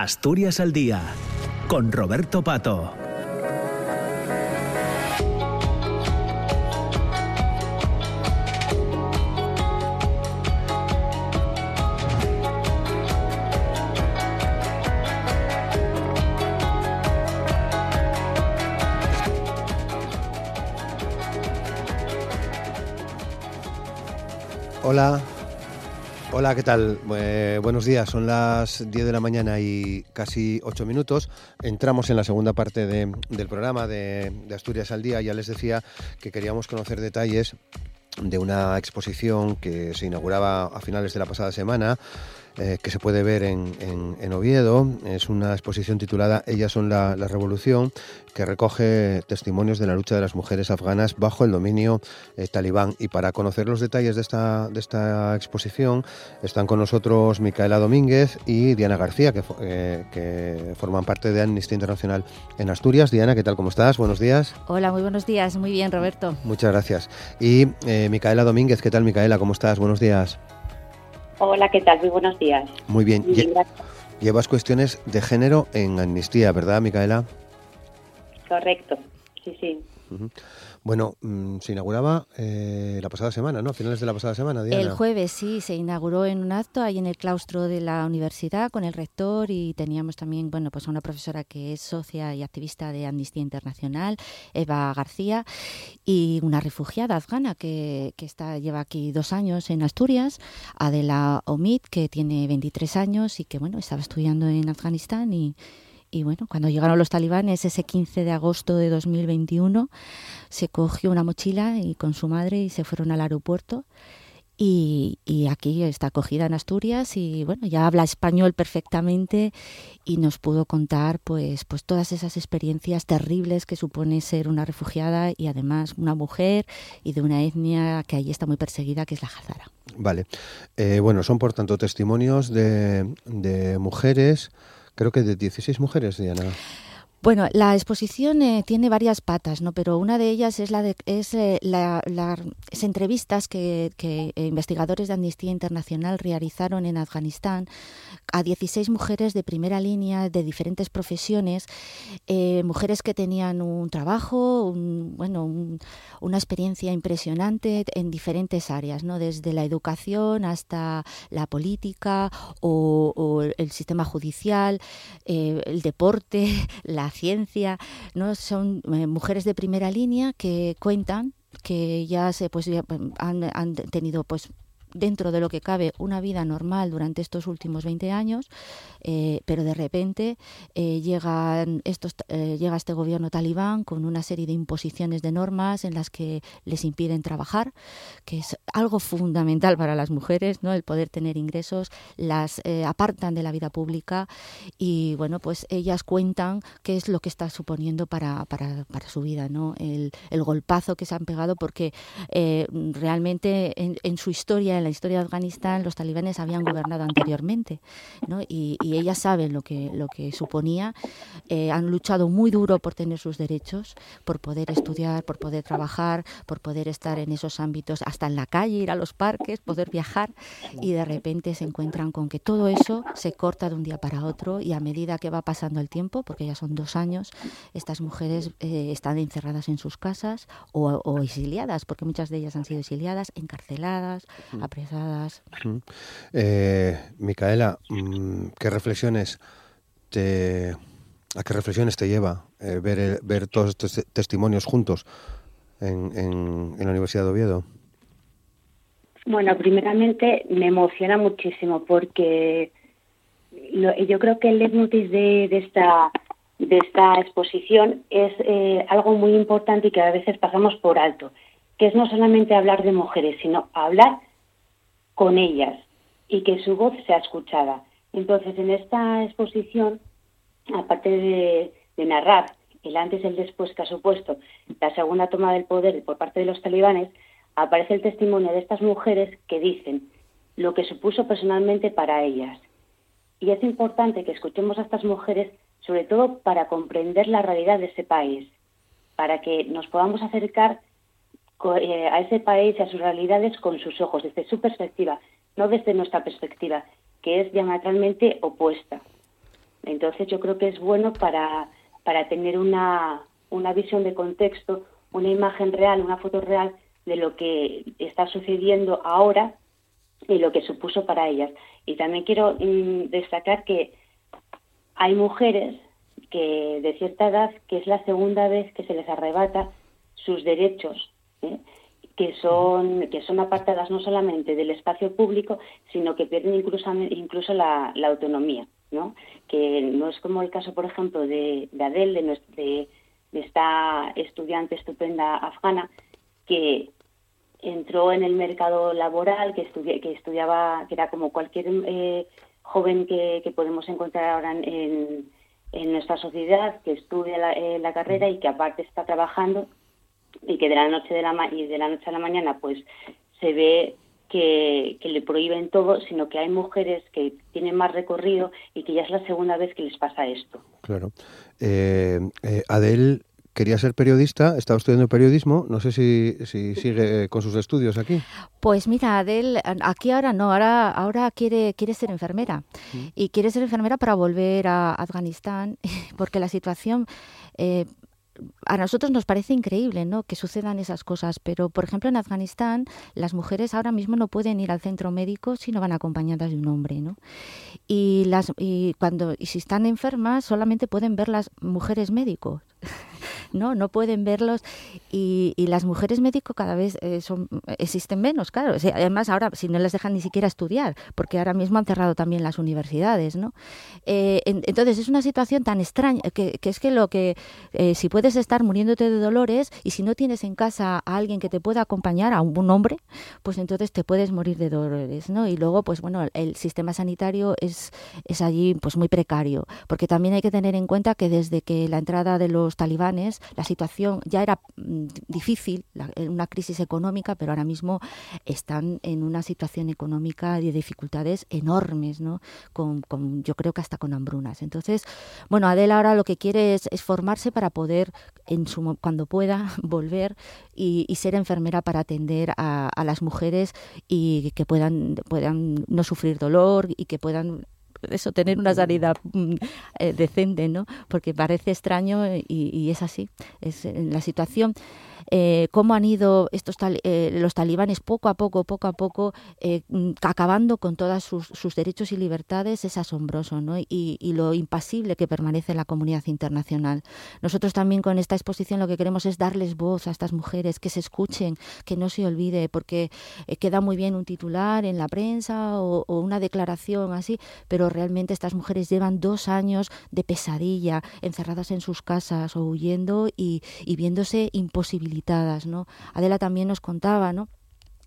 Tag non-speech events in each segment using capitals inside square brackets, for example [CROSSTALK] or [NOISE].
Asturias al Día, con Roberto Pato. Hola, hola, ¿qué tal? Eh, buenos días, son las 10 de la mañana y casi 8 minutos. Entramos en la segunda parte de- del programa de, de Asturias al Día. Ya les decía que queríamos conocer detalles de una exposición que se inauguraba a finales de la pasada semana. eh, que se puede ver en, en- en Oviedo. Es una exposición titulada Ellas son la, la revolución, que recoge testimonios de la lucha de las mujeres afganas bajo el dominio eh, talibán. Y para conocer los detalles de esta, de esta exposición están con nosotros Micaela Domínguez y Diana García, que, eh, que forman parte de Amnistía Internacional en Asturias. Diana, ¿qué tal? ¿Cómo estás? Buenos días. Hola, muy buenos días. Muy bien, Roberto. Muchas gracias. Y eh, Micaela Domínguez, ¿qué tal Micaela? ¿Cómo estás? Buenos días. Hola, ¿qué tal? Muy buenos días. Muy bien. Muy bien. Llevas cuestiones de género en Amnistía, ¿verdad, Micaela? Correcto. Sí, sí. Ujú. Bueno, mm, se inauguraba eh, la pasada semana, ¿no? A finales de la pasada semana, Diana. El jueves sí, se inauguró en un acto ahí en el claustro de la universidad con el rector y teníamos también, bueno, pues a una profesora que es socia y activista de Amnistía Internacional, Eva García, y una refugiada afgana que, que está, lleva aquí dos años en Asturias, Adela Omid, que tiene 23 años y que, bueno, estaba estudiando en Afganistán y... Y bueno, cuando llegaron los talibanes ese 15 de agosto de 2021, se cogió una mochila y con su madre y se fueron al aeropuerto. Y, y aquí está acogida en Asturias y bueno, ya habla español perfectamente y nos pudo contar pues, pues todas esas experiencias terribles que supone ser una refugiada y además una mujer y de una etnia que allí está muy perseguida, que es la Hazara. Vale. Eh, bueno, son por tanto testimonios de, de mujeres, creo que de 16 mujeres, Diana. Bueno, la exposición eh, tiene varias patas, ¿no? Pero una de ellas es la de es eh, la- las entrevistas que, que, eh, investigadores de Amnistía Internacional realizaron en Afganistán a 16 mujeres de primera línea de diferentes profesiones, eh, mujeres que tenían un trabajo, un- bueno, un- una experiencia impresionante en diferentes áreas, ¿no? Desde la educación hasta la política o, o el sistema judicial, eh, el deporte, [LAUGHS] la ciencia, ¿no? Son eh, mujeres de primera línea que cuentan que ya se pues ya, mm, han, han tenido pues dentro de lo que cabe una vida normal durante estos últimos 20 años, eh, pero de repente eh, llegan estos, eh, llega este gobierno talibán con una serie de imposiciones de normas en las que les impiden trabajar, que es algo fundamental para las mujeres, ¿no? el poder tener ingresos, las eh, apartan de la vida pública y bueno, pues ellas cuentan qué es lo que está suponiendo para, para, para su vida, ¿no? El, el golpazo que se han pegado porque realmente en, en su historia, en la historia de Afganistán, los talibanes habían gobernado anteriormente, ¿no? Y, y ellas saben lo que, lo que suponía. Eh, han luchado muy duro por tener sus derechos, por poder estudiar, por poder trabajar, por poder estar en esos ámbitos, hasta en la calle, ir a los parques, poder viajar, y de repente se encuentran con que todo eso se corta de un día para otro y a medida que va pasando el tiempo, porque ya son dos años, estas mujeres eh, están encerradas en sus casas o, o exiliadas, porque muchas de ellas han sido exiliadas, encarceladas, apresadas. Eh, Micaela, mm, ¿qué reflexiones te, a qué reflexiones te lleva eh, ver, el- ver todos estos te- testimonios juntos en, en- en la Universidad de Oviedo? Bueno, primeramente me emociona muchísimo porque lo- yo creo que el leitmotiv de, de esta de esta exposición es eh, algo muy importante y que a veces pasamos por alto, que es no solamente hablar de mujeres, sino hablar con ellas y que su voz sea escuchada. Entonces, en esta exposición, aparte de, narrar el antes y el después que ha supuesto la segunda toma del poder por parte de los talibanes, aparece el testimonio de estas mujeres que dicen lo que supuso personalmente para ellas. Y es importante que escuchemos a estas mujeres, sobre todo para comprender la realidad de ese país, para que nos podamos acercar a ese país y a sus realidades con sus ojos, desde su perspectiva, no desde nuestra perspectiva, que es diametralmente opuesta. Entonces yo creo que es bueno para, para tener una, una visión de contexto, una imagen real, una foto real de lo que está sucediendo ahora y lo que supuso para ellas. Y también quiero mm, destacar que hay mujeres que de cierta edad que es la segunda vez que se les arrebata sus derechos, ¿eh? que son que son apartadas no solamente del espacio público, sino que pierden incluso incluso la, autonomía, ¿no? Que no es como el caso, por ejemplo, de, de Adele, de, de esta estudiante estupenda afgana, que entró en el mercado laboral, que, que estudiaba, que era como cualquier eh, joven que, podemos encontrar ahora en, en, nuestra sociedad, que estudia la, eh, la, carrera y que aparte está trabajando y que de la noche de la y de la noche a la mañana pues se ve que, que, le prohíben todo, sino que hay mujeres que tienen más recorrido y que ya es la segunda vez que les pasa esto. Claro. Eh, eh Adel quería ser periodista, estaba estudiando periodismo, no sé si, sigue con sus estudios aquí. Pues mira, Adel, aquí ahora no, ahora, ahora quiere, quiere ser enfermera y quiere ser enfermera para volver a Afganistán [LAUGHS] porque la situación... Eh, a nosotros nos parece increíble ¿no? que sucedan esas cosas, pero por ejemplo en Afganistán las mujeres ahora mismo no pueden ir al centro médico si no van acompañadas de un hombre. ¿no? Y, las, y, cuando, y si están enfermas solamente pueden ver las mujeres médicos. No no pueden verlos y, las mujeres médicos cada vez eh, son existen menos claro. Además ahora si no les dejan ni siquiera estudiar porque ahora mismo han cerrado también las universidades no eh, entonces es una situación tan extraña que, es que lo que eh, si puedes estar muriéndote de dolores y si no tienes en casa a alguien que te pueda acompañar a un, hombre pues entonces te puedes morir de dolores no y luego pues bueno el sistema sanitario es es allí pues muy precario porque también hay que tener en cuenta que desde que la entrada de los talibanes la situación ya era mm, difícil, una crisis económica, pero ahora mismo están en una situación económica de dificultades enormes, ¿no? Con, yo creo que hasta con hambrunas. Entonces, bueno, Adela ahora lo que quiere es, formarse para poder, en su, cuando pueda, [LAUGHS] volver y, ser enfermera para atender a, a las mujeres y que puedan, puedan no sufrir dolor y que puedan eso, tener una salida mm, eh, decente, ¿no? Porque parece extraño y, y es así. Es en la situación eh, cómo han ido estos eh, los talibanes poco a poco, poco a poco, eh, mm, acabando con todos sus, derechos y libertades, es asombroso, ¿no? Y, lo impasible que permanece la comunidad internacional. Nosotros también con esta exposición lo que queremos es darles voz a estas mujeres, que se escuchen, que no se olvide, porque queda muy bien un titular en la prensa o, una declaración así, pero realmente estas mujeres llevan dos años de pesadilla, encerradas en sus casas o huyendo y, viéndose ¿no? Adela también nos contaba,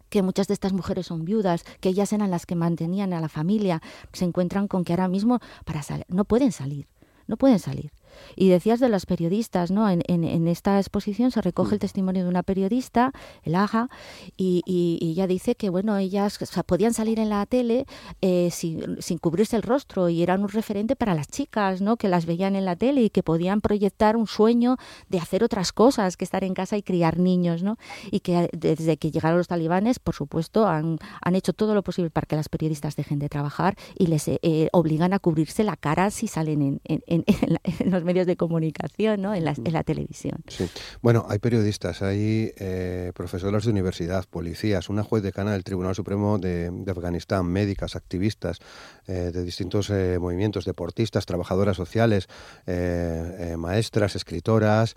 que muchas de estas mujeres son viudas, que ellas eran las que mantenían a la familia, se encuentran con que ahora mismo para no pueden salir, no pueden salir. Y decías de las periodistas, ¿no? En, en, esta exposición se recoge el testimonio de una periodista, el Aja, y, y, ella dice que, bueno, ellas podían salir en la tele eh, sin, sin, cubrirse el rostro y eran un referente para las chicas, ¿no? Que las veían en la tele y que podían proyectar un sueño de hacer otras cosas que estar en casa y criar niños, ¿no? Y que desde que llegaron los talibanes, por supuesto, han, han hecho todo lo posible para que las periodistas dejen de trabajar y les eh, obligan a cubrirse la cara si salen en, en, en los medios de comunicación, ¿no? en, la, en la televisión. Sí. Bueno, hay periodistas, hay eh, profesores de universidad, policías, una juez decana del Tribunal Supremo de, Afganistán, médicas, activistas eh, de distintos eh, movimientos, deportistas, trabajadoras sociales, maestras, escritoras,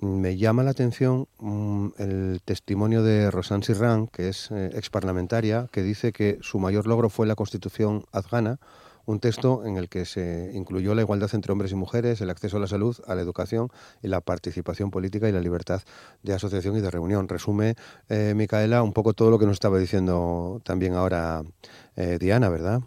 me llama la atención mm, el testimonio de Rosan Sirran, que es ex parlamentaria, que dice que su mayor logro fue la constitución afgana, un texto en el que se incluyó la igualdad entre hombres y mujeres, el acceso a la salud, a la educación y la participación política y la libertad de asociación y de reunión. Resume, eh, Micaela, un poco todo lo que nos estaba diciendo también ahora eh, Diana, ¿verdad?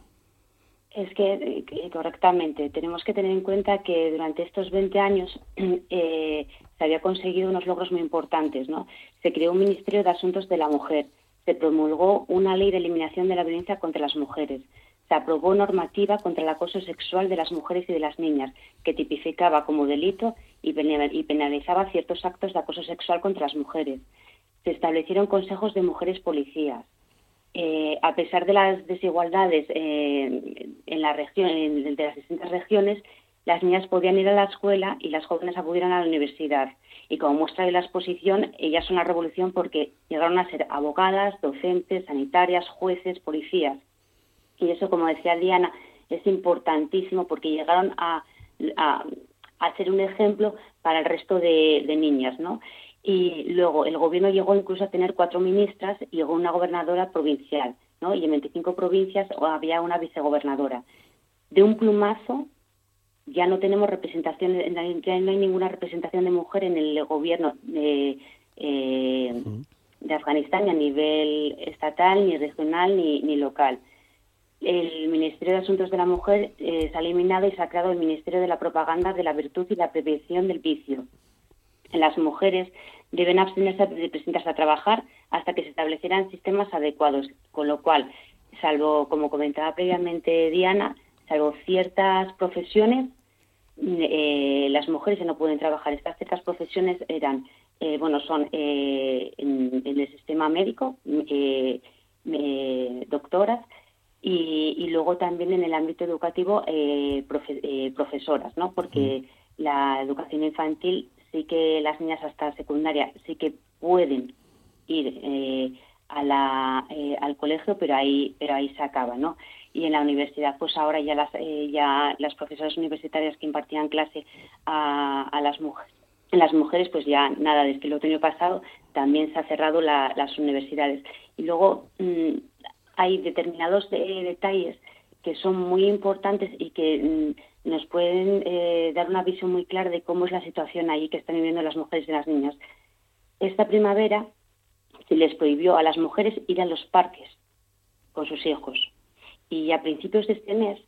Es que, eh, correctamente, tenemos que tener en cuenta que durante estos 20 años [CLEARS THROAT] se había conseguido unos logros muy importantes. ¿no? Se creó un Ministerio de Asuntos de la Mujer, se promulgó una ley de eliminación de la violencia contra las mujeres, se aprobó normativa contra el acoso sexual de las mujeres y de las niñas, que tipificaba como delito y penalizaba ciertos actos de acoso sexual contra las mujeres. Se establecieron consejos de mujeres policías. Eh, a pesar de las desigualdades eh, en la región, de las distintas regiones, las niñas podían ir a la escuela y las jóvenes acudieran a la universidad. Y como muestra de la exposición, ellas son la revolución porque llegaron a ser abogadas, docentes, sanitarias, jueces, policías. Y eso, como decía Diana, es importantísimo porque llegaron a, a, ser un ejemplo para el resto de, de niñas, ¿no? Y luego el gobierno llegó incluso a tener cuatro ministras y llegó una gobernadora provincial, ¿no? Y en 25 provincias había una vicegobernadora. De un plumazo ya no tenemos representación, ya no hay ninguna representación de mujer en el gobierno de, eh, de Afganistán, ni a nivel estatal, ni regional, ni, ni local. El Ministerio de Asuntos de la Mujer eh, se ha eliminado y se ha creado el Ministerio de la Propaganda de la Virtud y la Prevención del Vicio. Las mujeres deben abstenerse de presentarse a trabajar hasta que se establecieran sistemas adecuados, con lo cual, salvo, como comentaba previamente Diana, salvo ciertas profesiones, eh, las mujeres no pueden trabajar. Estas ciertas profesiones eran, eh, bueno, son eh, en, el sistema médico, doctoras, y, luego también en el ámbito educativo profesoras, ¿no? Porque mm. la educación infantil sí que las niñas hasta secundaria sí que pueden ir a la, al colegio, pero ahí, pero ahí se acaba, ¿no? y en la universidad pues ahora ya las eh, ya las profesoras universitarias que impartían clase a, las mujeres las mujeres pues ya nada desde el otoño pasado también se ha cerrado las universidades y luego mm, hay determinados detalles que son muy importantes y que mm, nos pueden eh, dar una visión muy clara de cómo es la situación ahí que están viviendo las mujeres y las niñas esta primavera se les prohibió a las mujeres ir a los parques con sus hijos y a principios de este mes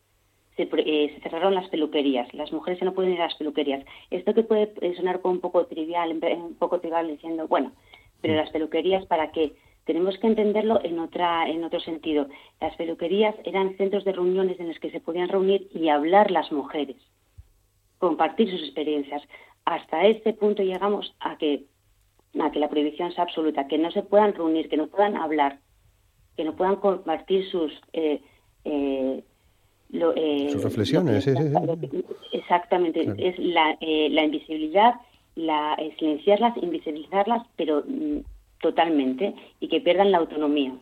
eh, se, cerraron las peluquerías. Las mujeres ya no pueden ir a las peluquerías. Esto que puede sonar como un poco trivial, un poco trivial diciendo, bueno, pero mm. las peluquerías, ¿para qué? Tenemos que entenderlo en, otra, en otro sentido. Las peluquerías eran centros de reuniones en los que se podían reunir y hablar las mujeres, compartir sus experiencias. Hasta este punto llegamos a que, a que la prohibición sea absoluta, que no se puedan reunir, que no puedan hablar, que no puedan compartir sus... Eh, eh, eh, Sus reflexiones, Exactamente, es la, eh, la invisibilidad, la silenciarlas, invisibilizarlas, pero mm, totalmente, y que pierdan la autonomía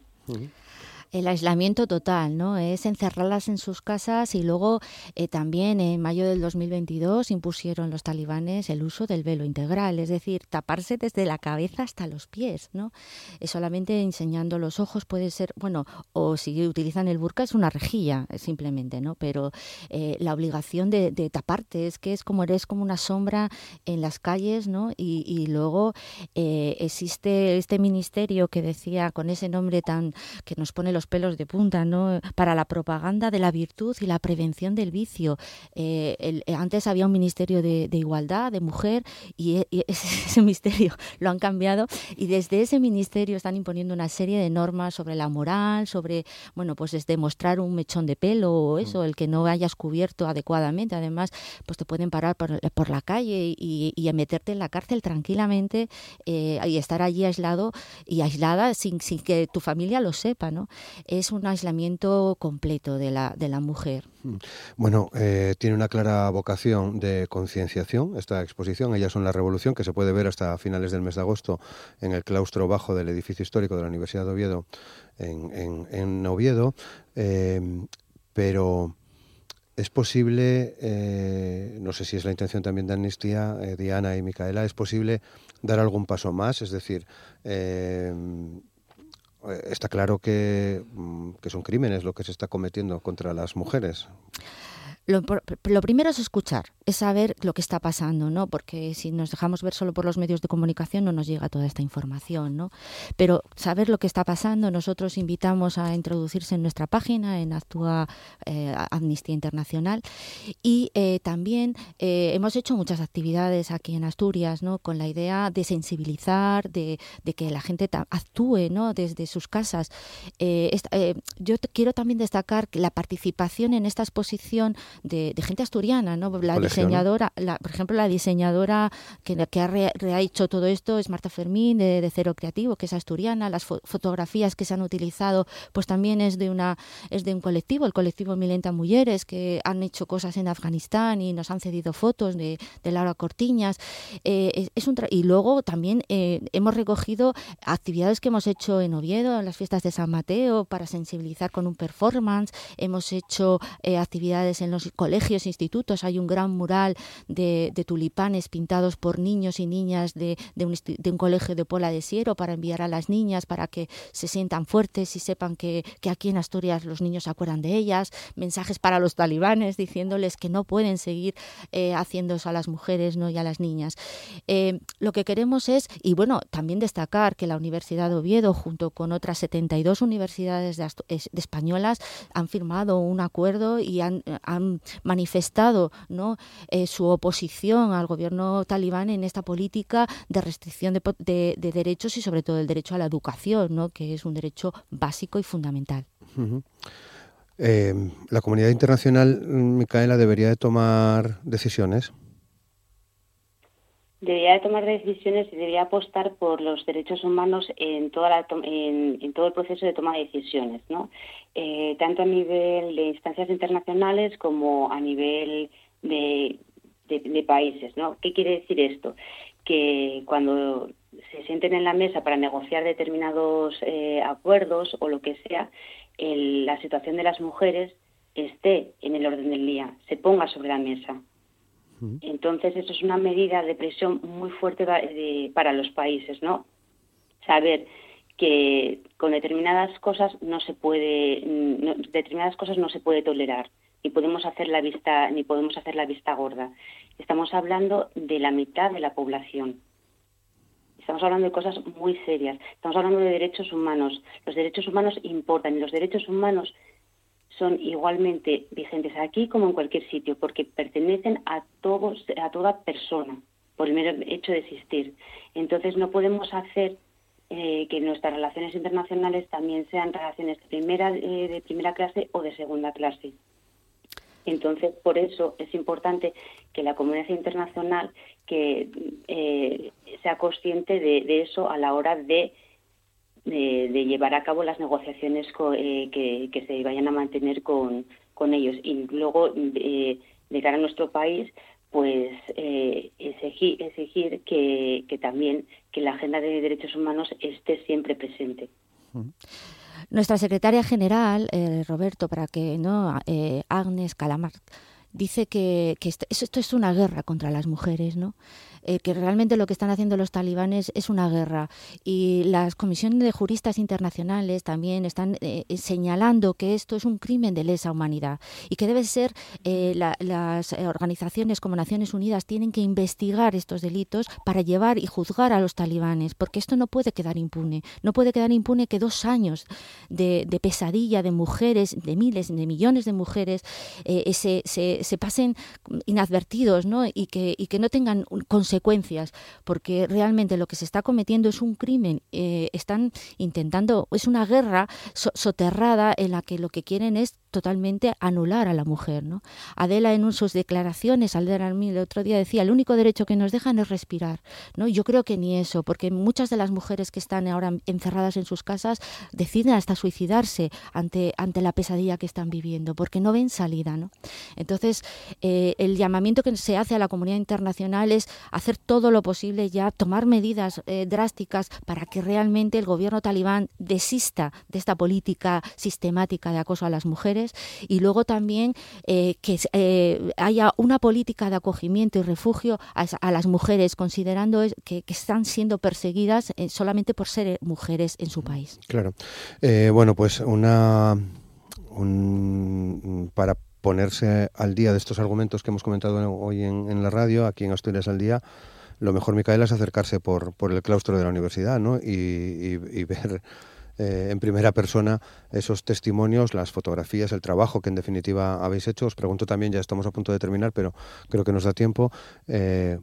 el aislamiento total, ¿no? Es encerrarlas en sus casas y luego eh, también en mayo del 2022 impusieron los talibanes el uso del velo integral, es decir, taparse desde la cabeza hasta los pies, ¿no? Solamente enseñando los ojos puede ser, bueno, o si utilizan el burka es una rejilla eh, simplemente, ¿no? Pero eh, la obligación de, taparte es que es como eres como una sombra en las calles, ¿no? Y, y luego existe este ministerio que decía con ese nombre tan que nos pone los pelos de punta, ¿no? Para la propaganda de la virtud y la prevención del vicio. Eh, eh, antes había un ministerio de, igualdad, de mujer, y, e, [LAUGHS] ese, ministerio lo han cambiado y desde ese ministerio están imponiendo una serie de normas sobre la moral, sobre, bueno, pues es demostrar un mechón de pelo o eso, mm. el que no hayas cubierto adecuadamente. Además, pues te pueden parar por, la calle y, meterte en la cárcel tranquilamente eh, y estar allí aislado y aislada sin, sin que tu familia lo sepa, ¿no? Es un aislamiento completo de la, de la mujer. Mm. Bueno, eh, tiene una clara vocación de concienciación esta exposición. Ellas son la revolución, que se puede ver hasta finales del mes de agosto en el claustro bajo del edificio histórico de la Universidad de Oviedo, en, en, Oviedo. Eh, pero es posible, eh, no sé si es la intención también de Amnistía, Diana y Micaela, es posible dar algún paso más, es decir, está claro que, mm, que son crímenes lo que se está cometiendo contra las mujeres. Lo, primero es escuchar, es saber lo que está pasando, ¿no? Porque si nos dejamos ver solo por los medios de comunicación no nos llega toda esta información, ¿no? Pero saber lo que está pasando, nosotros invitamos a introducirse en nuestra página, en Actúa eh, Amnistía Internacional, y eh, también eh, hemos hecho muchas actividades aquí en Asturias, ¿no? Con la idea de sensibilizar, de, que la gente actúe, ¿no? Desde sus casas. yo quiero también destacar la participación en esta exposición de, gente asturiana, ¿no? La, diseñadora, la, por ejemplo, la diseñadora que, que ha, hecho todo esto es Marta Fermín de, Cero Creativo, que es asturiana. Las fotografías que se han utilizado, pues también es de una es de un colectivo, el colectivo Milenta Mujeres, que han hecho cosas en Afganistán y nos han cedido fotos de, de Laura Cortiñas. Eh, es, un y luego también eh, hemos recogido actividades que hemos hecho en Oviedo, en las fiestas de San Mateo, para sensibilizar con un performance. Hemos hecho eh, actividades en los colegios, institutos. Hay un gran mural de, tulipanes pintados por niños y niñas de, un, colegio de Pola de Siero para enviar a las niñas para que se sientan fuertes y sepan que, aquí en Asturias los niños se acuerdan de ellas. Mensajes para los talibanes diciéndoles que no pueden seguir eh, haciendo eso a las mujeres ¿no? y a las niñas. Eh, lo que queremos es, y bueno, también destacar que la Universidad de Oviedo, junto con otras 72 universidades de, españolas, han firmado un acuerdo y han, manifestado ¿no? Eh, su oposición al gobierno talibán en esta política de restricción de, derechos y sobre todo el derecho a la educación, ¿no? que es un derecho básico y fundamental. Eh, la comunidad internacional, Micaela, debería de tomar decisiones debería de tomar decisiones y debería apostar por los derechos humanos en, toda la en, todo el proceso de toma de decisiones, ¿no? Eh, tanto a nivel de instancias internacionales como a nivel de, países. ¿no? ¿Qué quiere decir esto? Que cuando se sienten en la mesa para negociar determinados eh, acuerdos o lo que sea, la situación de las mujeres esté en el orden del día, se ponga sobre la mesa. Entonces, eso es una medida de presión muy fuerte para los países, ¿no? Saber que con determinadas cosas no se puede, determinadas cosas no se puede tolerar, ni podemos hacer la vista, ni podemos hacer la vista gorda. Estamos hablando de la mitad de la población. Estamos hablando de cosas muy serias. Estamos hablando de derechos humanos. Los derechos humanos importan y los derechos humanos son igualmente vigentes aquí como en cualquier sitio, porque pertenecen a todos, a toda persona, por el mero hecho de existir. Entonces no podemos hacer eh, que nuestras relaciones internacionales también sean relaciones de primera, eh, de primera clase o de segunda clase. Entonces, por eso es importante que la comunidad internacional que eh, sea consciente de, eso a la hora de de, llevar a cabo las negociaciones eh, que, se vayan a mantener con, ellos. Y luego, eh, de cara a nuestro país, pues eh, exigir, exigir que, también que la agenda de derechos humanos esté siempre presente. Nuestra secretaria general, Roberto, para que no, Agnes Calamar, dice que, esto, esto, es una guerra contra las mujeres, ¿no? Eh, que realmente lo que están haciendo los talibanes es una guerra. Y las comisiones de juristas internacionales también están eh, eh, señalando que esto es un crimen de lesa humanidad y que debe ser las organizaciones como Naciones Unidas tienen que investigar estos delitos para llevar y juzgar a los talibanes, porque esto no puede quedar impune. No puede quedar impune que dos años de, pesadilla de mujeres, de miles, de millones de mujeres, se, se, pasen inadvertidos ¿no? y, que, y que no tengan consecuencias porque realmente lo que se está cometiendo es un crimen. Eh, están intentando, es una guerra soterrada en la que lo que quieren es totalmente anular a la mujer. ¿no? Adela en sus declaraciones, al el otro día decía, el único derecho que nos dejan es respirar. ¿no? Yo creo que ni eso, porque muchas de las mujeres que están ahora encerradas en sus casas deciden hasta suicidarse ante, ante la pesadilla que están viviendo, porque no ven salida. ¿no? Entonces, eh, el llamamiento que se hace a la comunidad internacional es hacer todo lo posible ya, tomar medidas eh, drásticas para que realmente el gobierno talibán desista de esta política sistemática de acoso a las mujeres y luego también eh, que haya una política de acogimiento y refugio a, las mujeres, considerando que, están siendo perseguidas solamente por ser mujeres en su país. Claro. bueno, pues una para ponerse al día de estos argumentos que hemos comentado hoy en, la radio, aquí en Asturias al día, lo mejor, Micaela, es acercarse por, el claustro de la universidad ¿no? y ver eh, en primera persona esos testimonios, las fotografías, el trabajo que en definitiva habéis hecho. Os pregunto también, ya estamos a punto de terminar, pero creo que nos da tiempo. Eh,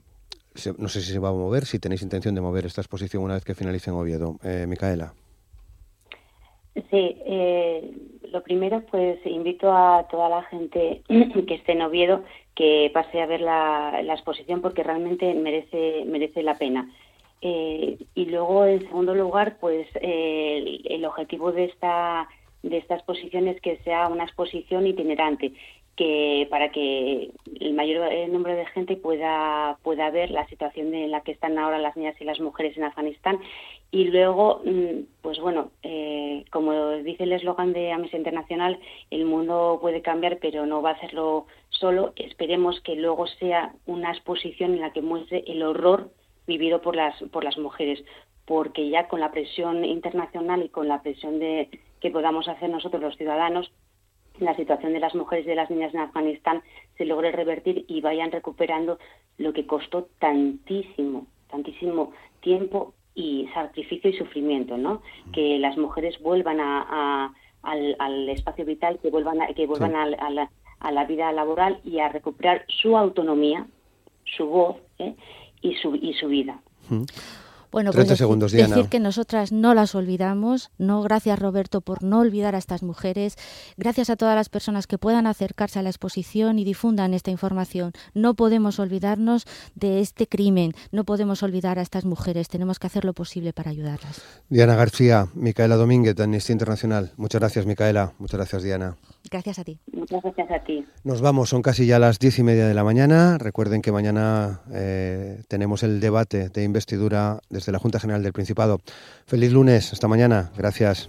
no sé si se va a mover, si tenéis intención de mover esta exposición una vez que finalice en Oviedo. Eh, Micaela. Sí, lo primero, pues invito a toda la gente [CLEARS THROAT] que esté en Oviedo que pase a ver la, exposición porque realmente merece, la pena. Eh, y luego, en segundo lugar, pues el, objetivo de esta, de esta exposición es que sea una exposición itinerante que para que el mayor eh, número de gente pueda pueda ver la situación en la que están ahora las niñas y las mujeres en Afganistán. Y luego mm, pues bueno eh, como dice el eslogan de Amnistía Internacional el mundo puede cambiar pero no va a hacerlo solo. Esperemos que luego sea una exposición en la que muestre el horror vivido por las por las mujeres porque ya con la presión internacional y con la presión de que podamos hacer nosotros los ciudadanos la situación de las mujeres y de las niñas en Afganistán se logre revertir y vayan recuperando lo que costó tantísimo, tantísimo tiempo y sacrificio y sufrimiento, ¿no? Que las mujeres vuelvan a, al, espacio vital, que vuelvan a, que vuelvan a, la, a, la, vida laboral y a recuperar su autonomía, su voz ¿eh? y, su, y su vida. Bueno, pues decir, que nosotras no las olvidamos. No, gracias Roberto por no olvidar a estas mujeres. Gracias a todas las personas que puedan acercarse a la exposición y difundan esta información. No podemos olvidarnos de este crimen. No podemos olvidar a estas mujeres. Tenemos que hacer lo posible para ayudarlas. Diana García, Micaela Domínguez, de Amnistía Internacional. Muchas gracias, Micaela. Muchas gracias, Diana. Gracias a ti. Muchas gracias a ti. Nos vamos, son casi ya las diez y media de la mañana. Recuerden que mañana eh, tenemos el debate de investidura desde la Junta General del Principado. Feliz lunes, hasta mañana. Gracias.